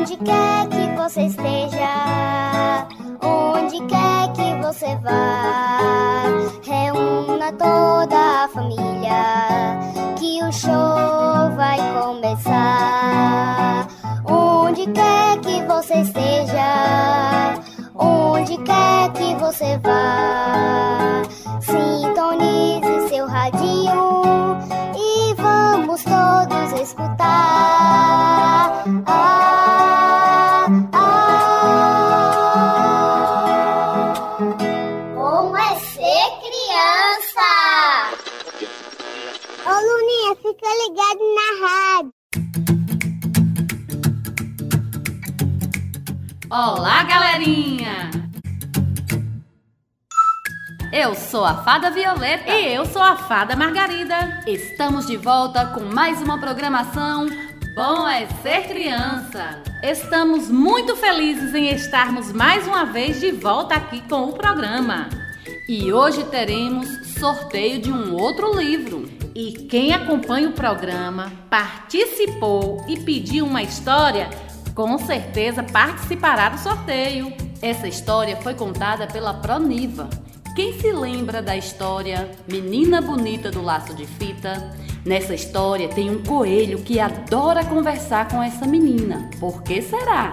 Onde quer que você esteja, onde quer que você vá, reúna toda a família, que o show vai começar. Onde quer que você esteja, onde quer que você vá, sintonize seu radinho e vamos todos escutar. Ah, Fica ligado na rádio. Olá, galerinha! Eu sou a Fada Violeta E eu sou a Fada Margarida. estamos de volta com mais uma programação Bom é Ser Criança. Estamos muito felizes em estarmos mais uma vez de volta aqui com o programa. E hoje teremos sorteio de um outro livro. E quem acompanha o programa, participou e pediu uma história, com certeza participará do sorteio. Essa história foi contada pela Proniva. Quem se lembra da história Menina Bonita do Laço de Fita? Nessa história tem um coelho que adora conversar com essa menina. Por que será?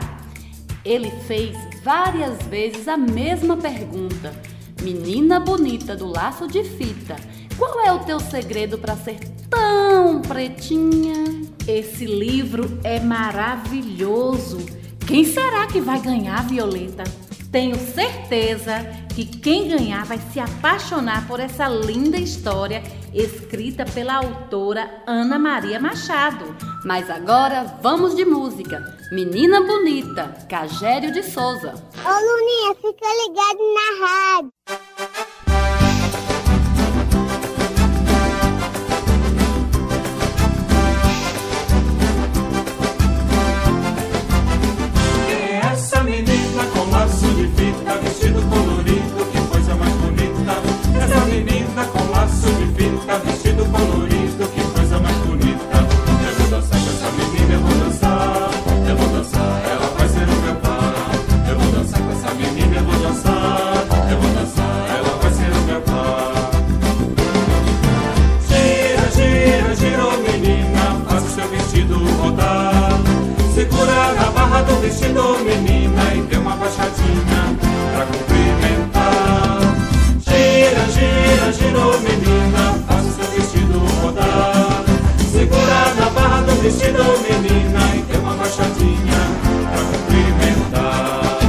Ele fez várias vezes a mesma pergunta. Menina bonita do laço de fita, qual é o teu segredo para ser tão pretinha? Esse livro é maravilhoso. Quem será que vai ganhar, Violeta? Tenho certeza que quem ganhar vai se apaixonar por essa linda história escrita pela autora Ana Maria Machado. Mas agora vamos de música. Menina Bonita, Cagério de Souza. Ô Luninha, fica ligado na rádio. Vestido colorido, que coisa mais bonita? Essa menina com laço de fita, vestido colorido, que coisa mais bonita? Eu vou dançar com essa menina, eu vou dançar, eu vou dançar, ela vai ser o meu par. Eu vou dançar com essa menina, eu vou dançar, eu vou dançar, ela vai ser o meu par. Gira, gira, ô menina, faz o seu vestido rodar. Segura na barra do vestido, menina, vestido, menina, e dê uma baixadinha pra cumprimentar.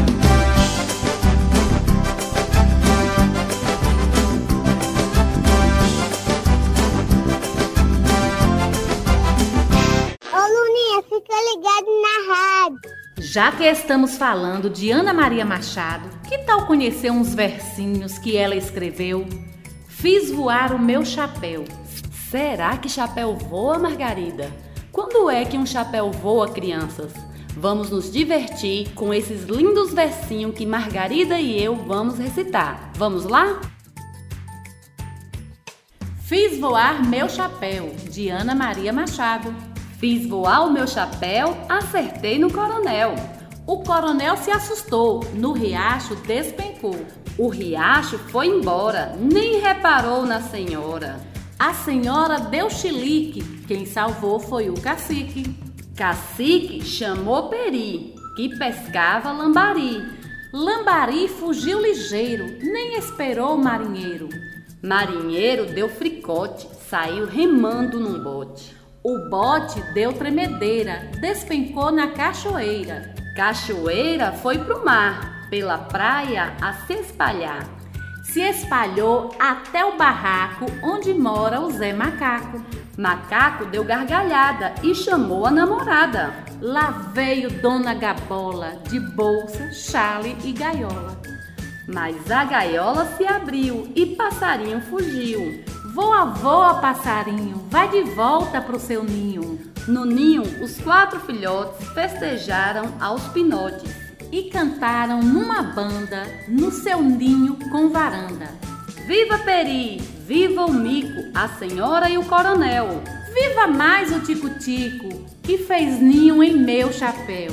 Ô Luninha, fica ligado na rádio. Já que estamos falando de Ana Maria Machado, que tal conhecer uns versinhos que ela escreveu? Fiz voar o meu chapéu. Será que chapéu voa, Margarida? Quando é que um chapéu voa, crianças? Vamos nos divertir com esses lindos versinhos que Margarida e eu vamos recitar. Vamos lá? Fiz voar meu chapéu, de Ana Maria Machado. Fiz voar o meu chapéu, acertei no coronel. O coronel se assustou, no riacho despencou. O riacho foi embora, nem reparou na senhora. A senhora deu chilique, quem salvou foi o cacique. Cacique chamou Peri, que pescava lambari. Lambari fugiu ligeiro, nem esperou o marinheiro. Marinheiro deu fricote, saiu remando num bote. O bote deu tremedeira, despencou na cachoeira. Cachoeira foi pro mar, pela praia a se espalhar. Se espalhou até o barraco onde mora o Zé Macaco. Macaco deu gargalhada e chamou a namorada. Lá veio Dona Gabola, de bolsa, chale e gaiola. Mas a gaiola se abriu e passarinho fugiu. Voa, voa, passarinho, vai de volta pro seu ninho. No ninho, os quatro filhotes festejaram aos pinotes. E cantaram numa banda no seu ninho com varanda. Viva Peri, viva o mico, a senhora e o coronel. Viva mais o tico-tico, que fez ninho em meu chapéu.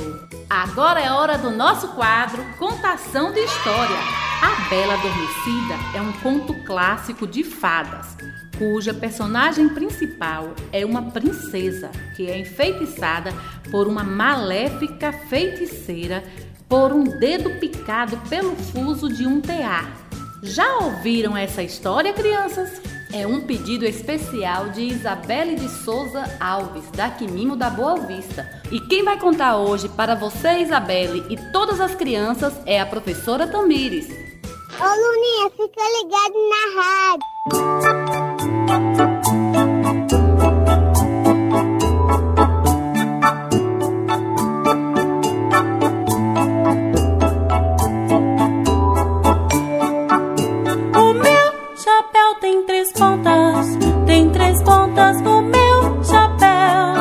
Agora é hora do nosso quadro Contação de História. A Bela Adormecida é um conto clássico de fadas, cuja personagem principal é uma princesa que é enfeitiçada por uma maléfica feiticeira por um dedo picado pelo fuso de um tear. Já ouviram essa história, crianças? É um pedido especial de Isabelle de Souza Alves, da Quimimo da Boa Vista. E quem vai contar hoje para você, Isabelle, e todas as crianças é a professora Tamires. Ô Luninha, fica ligado na rádio. em três pontas no meu chapéu.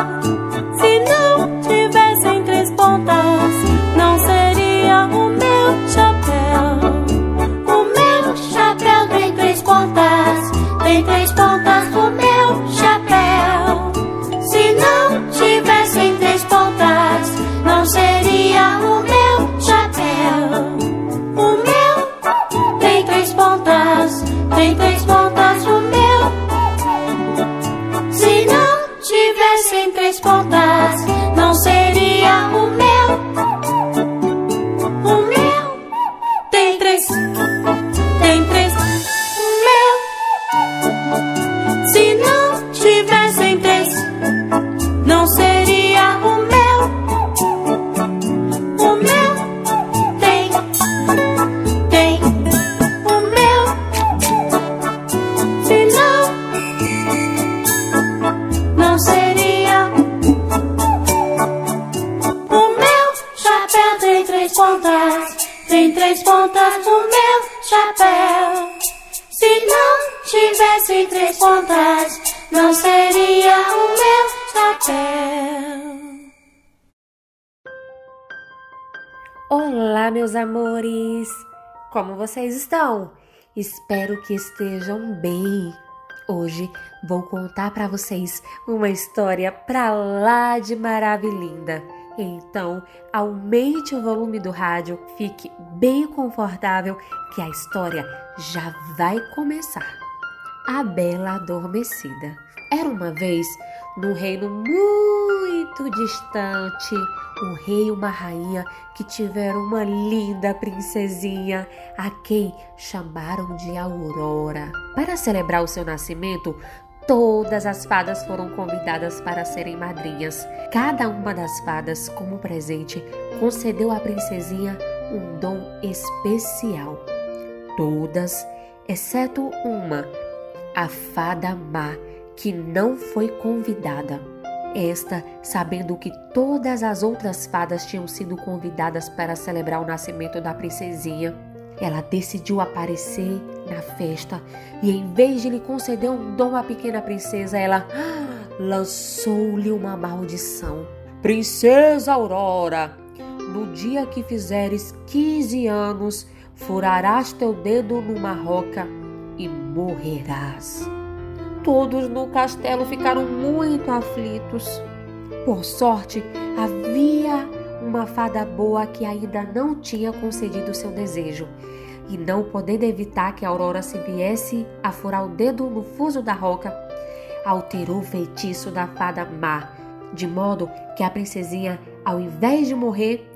Se não tivesse em três pontas, não seria o meu chapéu. O meu chapéu tem três pontas, tem três pontas no meu chapéu. Se não tivesse em três pontas, não seria o meu chapéu. O meu tem três pontas, tem três Olá, meus amores! Como vocês estão? Espero que estejam bem. Hoje vou contar para vocês uma história pra lá de maravilhosa. Então, aumente o volume do rádio, fique bem confortável que a história já vai começar. A Bela Adormecida. Era uma vez num reino muito distante, um rei e uma rainha que tiveram uma linda princesinha, a quem chamaram de Aurora. Para celebrar o seu nascimento, todas as fadas foram convidadas para serem madrinhas. Cada uma das fadas, como presente, concedeu à princesinha um dom especial. Todas, exceto uma, a fada má que não foi convidada. Esta, sabendo que todas as outras fadas tinham sido convidadas para celebrar o nascimento da princesinha, ela decidiu aparecer na festa e, em vez de lhe conceder um dom à pequena princesa, ela lançou-lhe uma maldição. Princesa Aurora, no dia que fizeres 15 anos, furarás teu dedo numa roca e morrerás todos no castelo ficaram muito aflitos. Por sorte, havia uma fada boa que ainda não tinha concedido seu desejo. E não podendo evitar que a Aurora se viesse a furar o dedo no fuso da roca, alterou o feitiço da fada má, de modo que a princesinha, ao invés de morrer,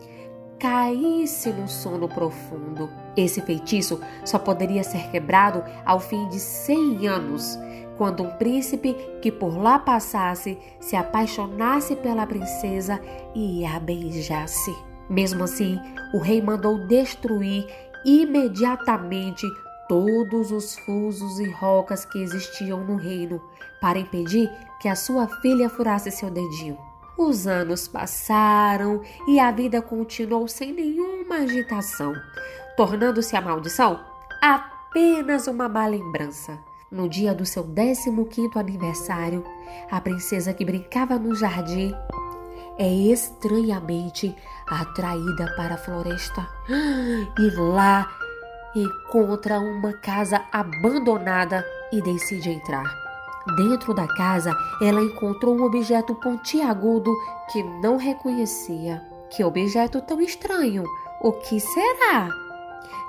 caísse no sono profundo. Esse feitiço só poderia ser quebrado ao fim de cem anos, quando um príncipe que por lá passasse se apaixonasse pela princesa e a beijasse. Mesmo assim, o rei mandou destruir imediatamente todos os fusos e rocas que existiam no reino para impedir que a sua filha furasse seu dedinho. Os anos passaram e a vida continuou sem nenhuma agitação, tornando-se a maldição apenas uma má lembrança. No dia do seu 15º aniversário, a princesa que brincava no jardim é estranhamente atraída para a floresta e lá encontra uma casa abandonada e decide entrar. Dentro da casa, ela encontrou um objeto pontiagudo que não reconhecia. Que objeto tão estranho! O que será?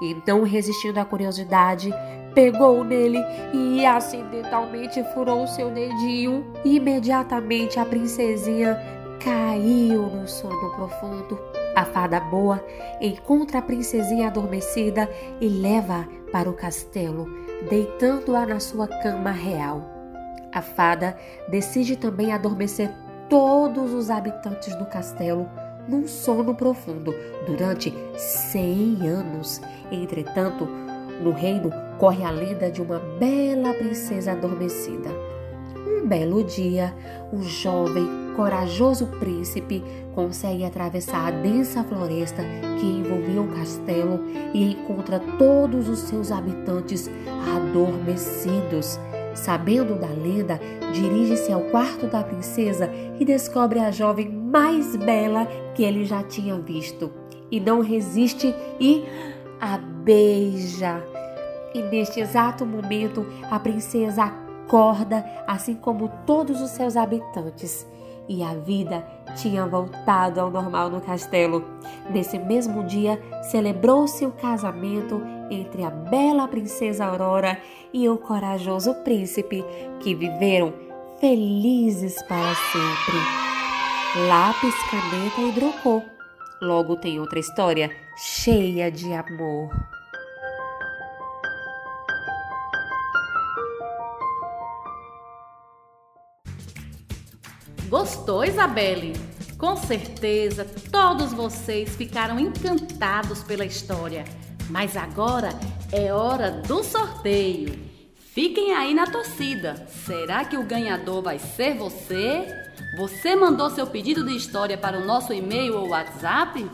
Então, resistindo à curiosidade, pegou nele e acidentalmente furou seu dedinho. Imediatamente a princesinha caiu no sono profundo. A fada boa encontra a princesinha adormecida e leva para o castelo, deitando-a na sua cama real. A fada decide também adormecer todos os habitantes do castelo num sono profundo durante 100 anos. Entretanto, no reino corre a lenda de uma bela princesa adormecida. Um belo dia, um jovem, corajoso príncipe consegue atravessar a densa floresta que envolvia o castelo e encontra todos os seus habitantes adormecidos. Sabendo da lenda, dirige-se ao quarto da princesa e descobre a jovem mais bela que ele já tinha visto. E não resiste e a beija. E neste exato momento, a princesa acorda, assim como todos os seus habitantes. E a vida tinha voltado ao normal no castelo. Nesse mesmo dia, celebrou-se o casamento entre a bela princesa Aurora e o corajoso príncipe, que viveram felizes para sempre. Lápis, caneta e drocou. Logo tem outra história cheia de amor. Gostou, Isabelle? Com certeza todos vocês ficaram encantados pela história. Mas agora é hora do sorteio. Fiquem aí na torcida. Será que o ganhador vai ser você? Você mandou seu pedido de história para o nosso e-mail ou WhatsApp?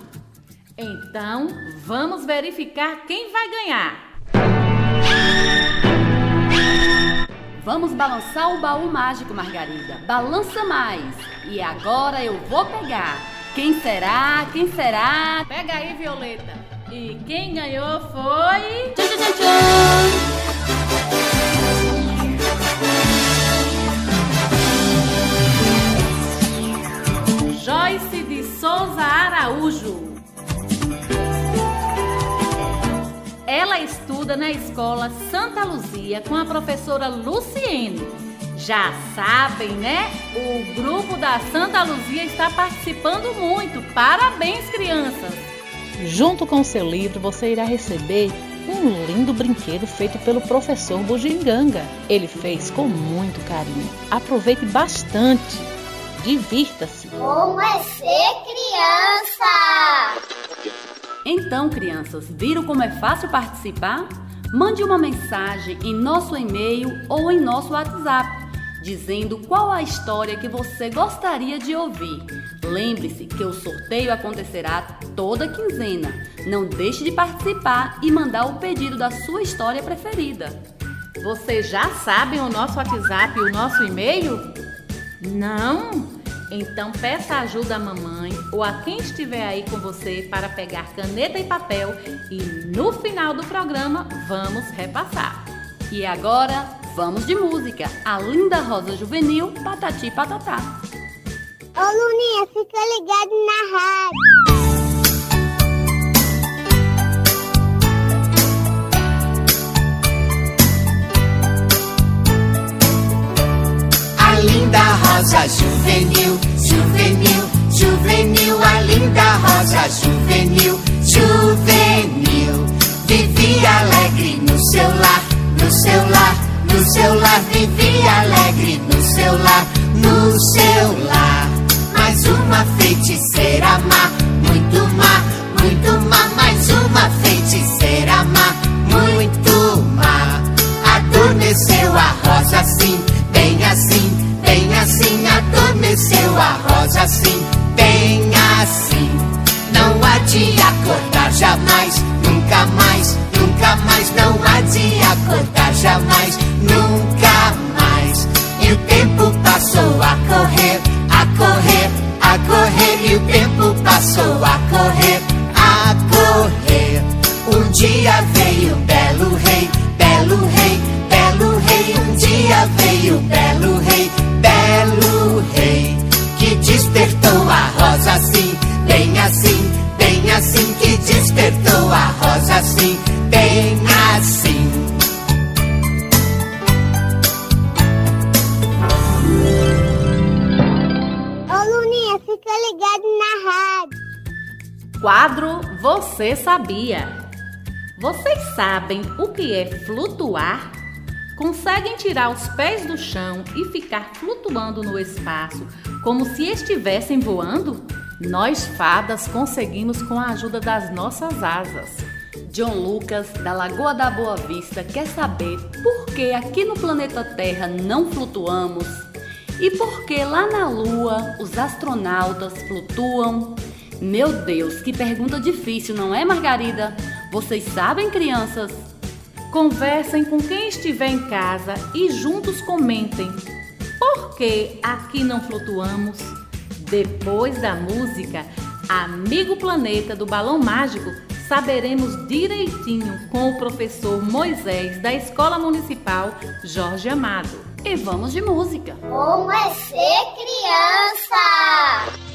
Então, vamos verificar quem vai ganhar. Vamos balançar o baú mágico, Margarida. Balança mais. E agora eu vou pegar. Quem será? Quem será? Pega aí, Violeta. E quem ganhou foi. Joyce de Souza Araújo. Ela estuda na escola Santa Luzia com a professora Luciene. Já sabem, né? O grupo da Santa Luzia está participando muito. Parabéns, crianças! Junto com o seu livro, você irá receber um lindo brinquedo feito pelo professor Bujinganga. Ele fez com muito carinho. Aproveite bastante. Divirta-se. Como é ser criança? Então, crianças, viram como é fácil participar? Mande uma mensagem em nosso e-mail ou em nosso WhatsApp dizendo qual a história que você gostaria de ouvir. Lembre-se que o sorteio acontecerá toda quinzena. Não deixe de participar e mandar o pedido da sua história preferida. Vocês já sabem o nosso WhatsApp e o nosso e-mail? Não? Então peça ajuda à mamãe ou a quem estiver aí com você para pegar caneta e papel e no final do programa vamos repassar. E agora Vamos de música. A linda rosa juvenil, patati patatá. Ô Luninha, fica ligado na rádio. A linda rosa juvenil, juvenil, juvenil, a linda rosa juvenil, juvenil. Vivia alegre no seu lar, no seu lar no seu lar vivia alegre, no seu lar, no seu lar. Mais uma feiticeira má, muito má, muito má. Mais uma feiticeira má, Adormeceu a rosa assim, bem assim. Não há de acordar jamais, nunca mais, nunca mais. Não há de acordar jamais nunca mais. E o tempo passou a correr, a correr, a correr. E o tempo passou a correr, a correr. Um dia veio o belo rei, belo rei, belo rei. Um dia veio o belo despertou a rosa assim, bem assim, bem assim que despertou a rosa assim, bem assim. Ô Luninha, fica ligado na rádio. Quadro Você Sabia? Vocês sabem o que é flutuar? Conseguem tirar os pés do chão e ficar flutuando no espaço como se estivessem voando? Nós fadas conseguimos com a ajuda das nossas asas. John Lucas, da Lagoa da Boa Vista, quer saber por que aqui no planeta Terra não flutuamos e por que lá na Lua os astronautas flutuam. Meu Deus, que pergunta difícil, não é, Margarida? Vocês sabem, crianças? Conversem com quem estiver em casa e juntos comentem. Por que aqui não flutuamos? Depois da música Amigo Planeta do Balão Mágico, saberemos direitinho com o professor Moisés da Escola Municipal Jorge Amado. E vamos de música. Como é ser criança?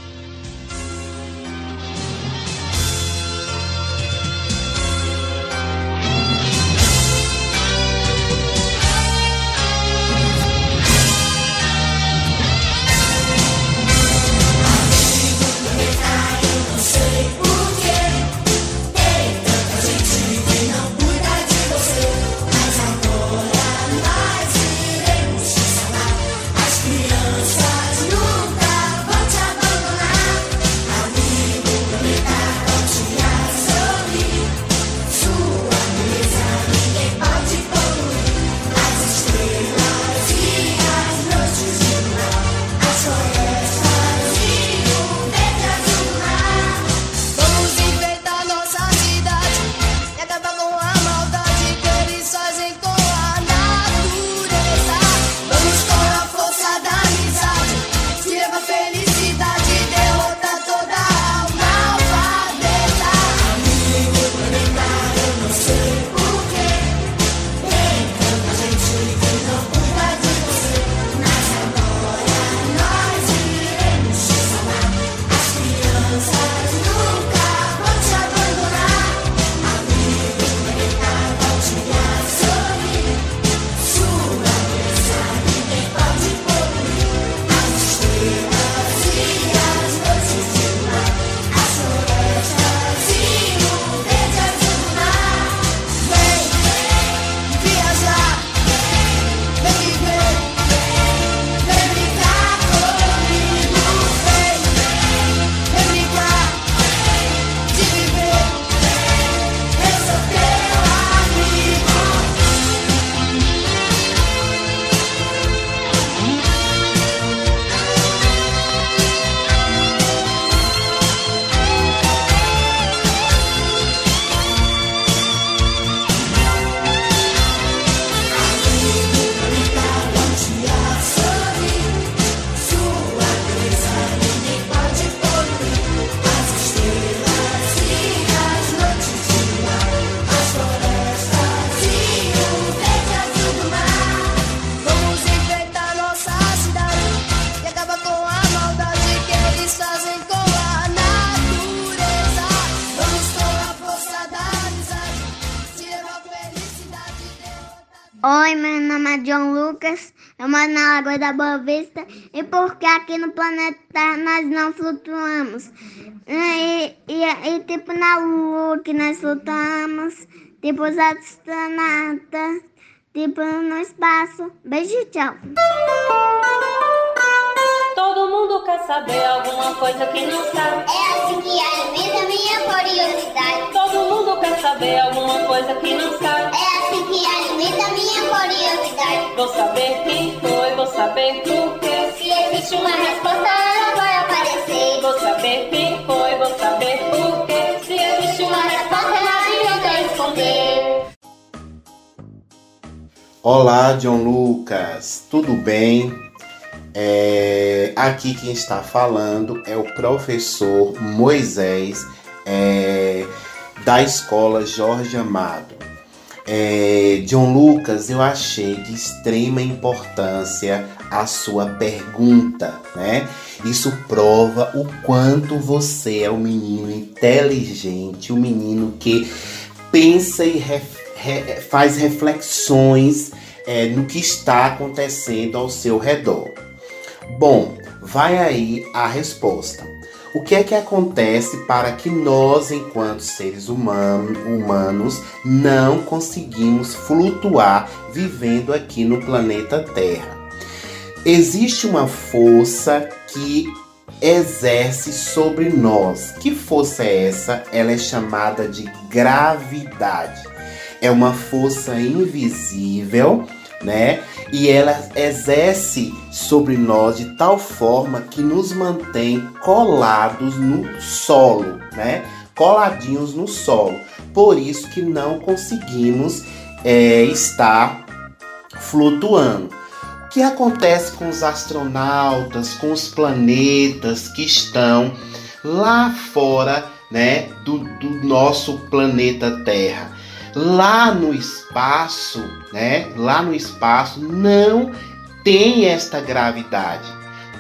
Da Boa Vista e porque aqui no planeta nós não flutuamos. E, e, e tipo na Lua que nós flutuamos, tipo os astronautas, tipo no espaço. Beijo tchau. Todo mundo quer saber alguma coisa que não sabe. É assim que alimenta minha curiosidade. Todo mundo quer saber alguma coisa que não sabe. É assim que alimenta minha curiosidade. Vou saber quem foi, saber por quê. Se existe uma resposta, ela vai aparecer. Vou saber quem foi, vou saber por quê. Se existe uma resposta, não adianta esconder. Olá, John Lucas, tudo bem? É, aqui quem está falando é o professor Moisés é, da escola Jorge Amado. É, John Lucas, eu achei de extrema importância a sua pergunta, né? Isso prova o quanto você é um menino inteligente, um menino que pensa e faz reflexões é, no que está acontecendo ao seu redor. Bom, vai aí a resposta. O que é que acontece para que nós, enquanto seres humanos, não conseguimos flutuar vivendo aqui no planeta Terra? Existe uma força que exerce sobre nós. Que força é essa? Ela é chamada de gravidade. É uma força invisível, né? E ela exerce sobre nós de tal forma que nos mantém colados no solo, né? Coladinhos no solo. Por isso que não conseguimos é, estar flutuando. O que acontece com os astronautas, com os planetas que estão lá fora, né, do, do nosso planeta Terra? Lá no espaço, né? Lá no espaço não tem esta gravidade.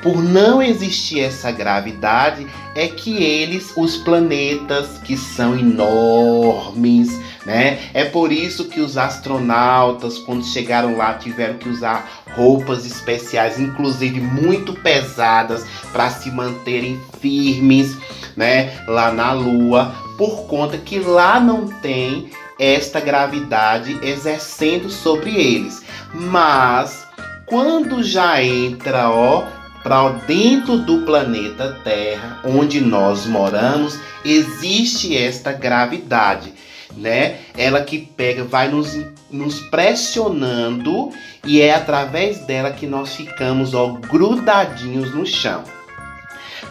Por não existir essa gravidade, é que eles, os planetas que são enormes, né? É por isso que os astronautas, quando chegaram lá, tiveram que usar roupas especiais, inclusive muito pesadas, para se manterem firmes, né? Lá na Lua, por conta que lá não tem esta gravidade exercendo sobre eles. Mas quando já entra, ó, para dentro do planeta Terra, onde nós moramos, existe esta gravidade, né? Ela que pega, vai nos, nos pressionando e é através dela que nós ficamos, ó, grudadinhos no chão.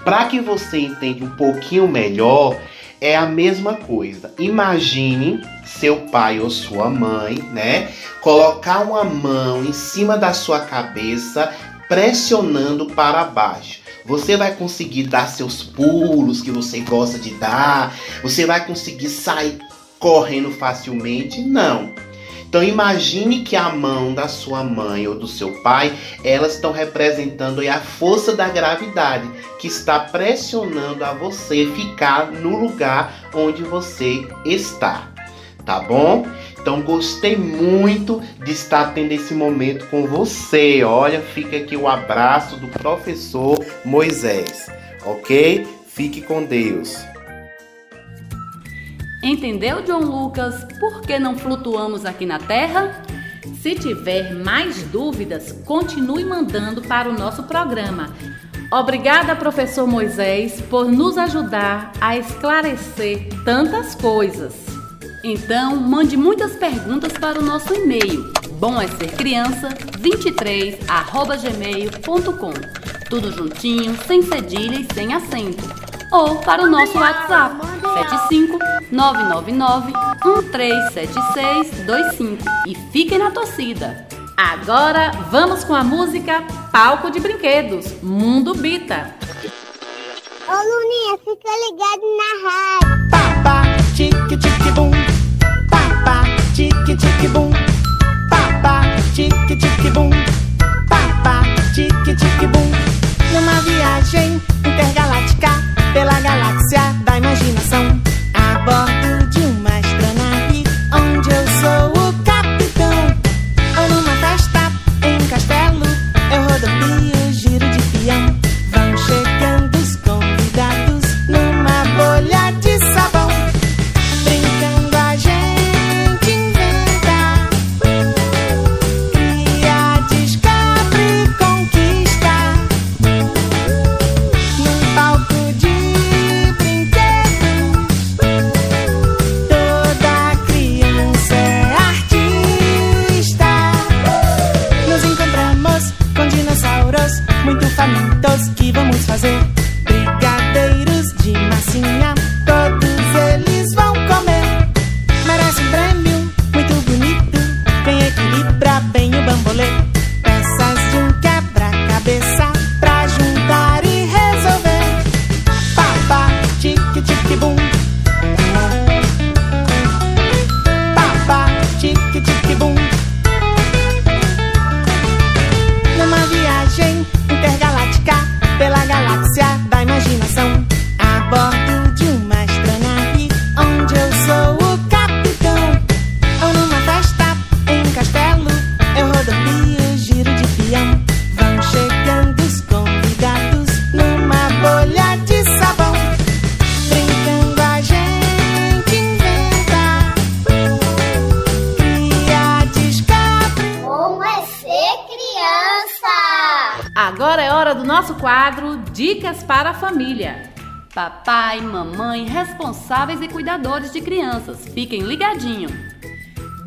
Para que você entenda um pouquinho melhor, é a mesma coisa. Imagine seu pai ou sua mãe, né? Colocar uma mão em cima da sua cabeça, pressionando para baixo. Você vai conseguir dar seus pulos que você gosta de dar? Você vai conseguir sair correndo facilmente? Não. Então imagine que a mão da sua mãe ou do seu pai, elas estão representando a força da gravidade que está pressionando a você ficar no lugar onde você está. Tá bom? Então gostei muito de estar tendo esse momento com você. Olha, fica aqui o abraço do professor Moisés, ok? Fique com Deus. Entendeu, John Lucas, por que não flutuamos aqui na Terra? Se tiver mais dúvidas, continue mandando para o nosso programa. Obrigada, professor Moisés, por nos ajudar a esclarecer tantas coisas. Então, mande muitas perguntas para o nosso e-mail bom é ser criança 23@gmail.com. Tudo juntinho, sem cedilha e sem acento. Ou para o nosso WhatsApp 75 999 137625 e fiquem na torcida. Agora vamos com a música Palco de Brinquedos, Mundo Bita. Ô Luninha, fica ligado na rádio. Papa, tique tique bum. Papa, tique tique bum. Papa, tique tique bum. Papa, tique tique bum. Numa viagem pela galáxia da imaginação, Família. Papai, mamãe, responsáveis e cuidadores de crianças, fiquem ligadinhos.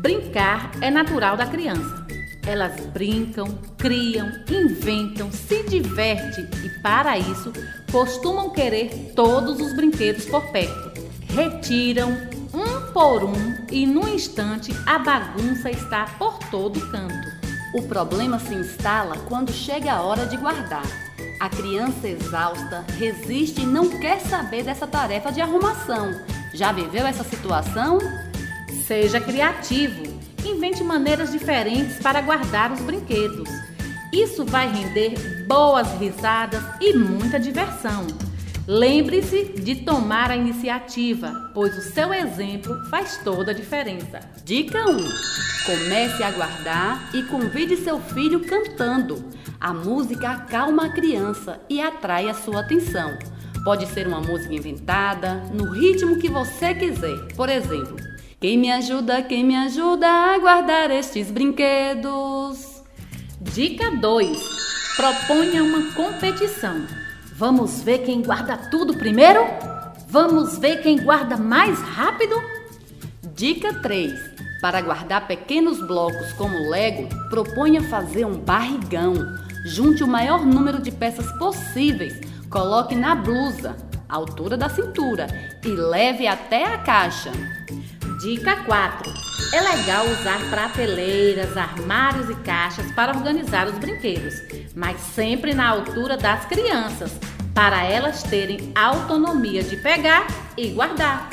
Brincar é natural da criança. Elas brincam, criam, inventam, se divertem e, para isso, costumam querer todos os brinquedos por perto. Retiram um por um e, num instante, a bagunça está por todo canto. O problema se instala quando chega a hora de guardar. A criança exausta resiste e não quer saber dessa tarefa de arrumação. Já viveu essa situação? Seja criativo. Invente maneiras diferentes para guardar os brinquedos. Isso vai render boas risadas e muita diversão. Lembre-se de tomar a iniciativa, pois o seu exemplo faz toda a diferença. Dica 1: Comece a guardar e convide seu filho cantando. A música acalma a criança e atrai a sua atenção. Pode ser uma música inventada, no ritmo que você quiser. Por exemplo, quem me ajuda, quem me ajuda a guardar estes brinquedos? Dica 2: Proponha uma competição. Vamos ver quem guarda tudo primeiro? Vamos ver quem guarda mais rápido? Dica 3: Para guardar pequenos blocos como Lego, proponha fazer um barrigão. Junte o maior número de peças possíveis, coloque na blusa, altura da cintura, e leve até a caixa. Dica 4: É legal usar prateleiras, armários e caixas para organizar os brinquedos, mas sempre na altura das crianças, para elas terem autonomia de pegar e guardar.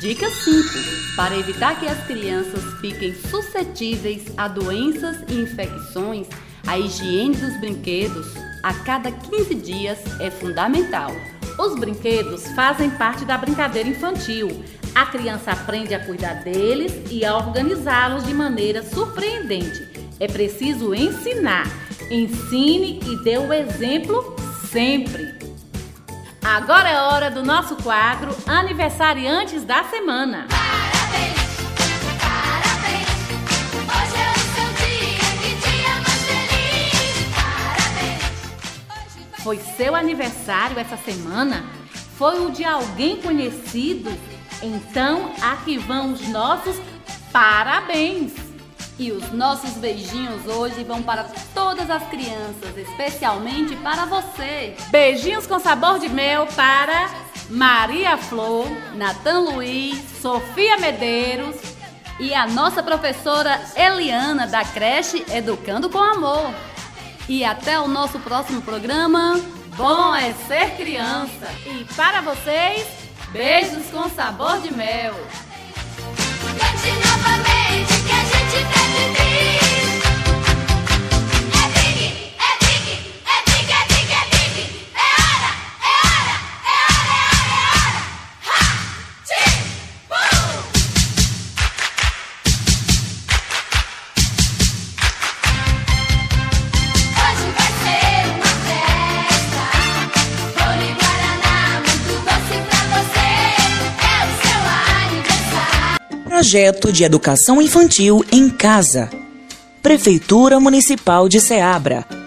Dica 5: Para evitar que as crianças fiquem suscetíveis a doenças e infecções, a higiene dos brinquedos a cada 15 dias é fundamental. Os brinquedos fazem parte da brincadeira infantil. A criança aprende a cuidar deles e a organizá-los de maneira surpreendente. É preciso ensinar. Ensine e dê o exemplo sempre. Agora é hora do nosso quadro Aniversariantes da Semana. Hoje é o seu dia, que dia mais feliz. Parabéns. Foi seu aniversário essa semana? Foi o de alguém conhecido? Então, aqui vão os nossos parabéns! E os nossos beijinhos hoje vão para todas as crianças, especialmente para você. Beijinhos com sabor de mel para Maria Flor, Natan Luiz Sofia Medeiros e a nossa professora Eliana da creche Educando com Amor. E até o nosso próximo programa. Bom é ser criança. e para vocês, Beijos com sabor de mel. Projeto de Educação Infantil em Casa. Prefeitura Municipal de Ceabra.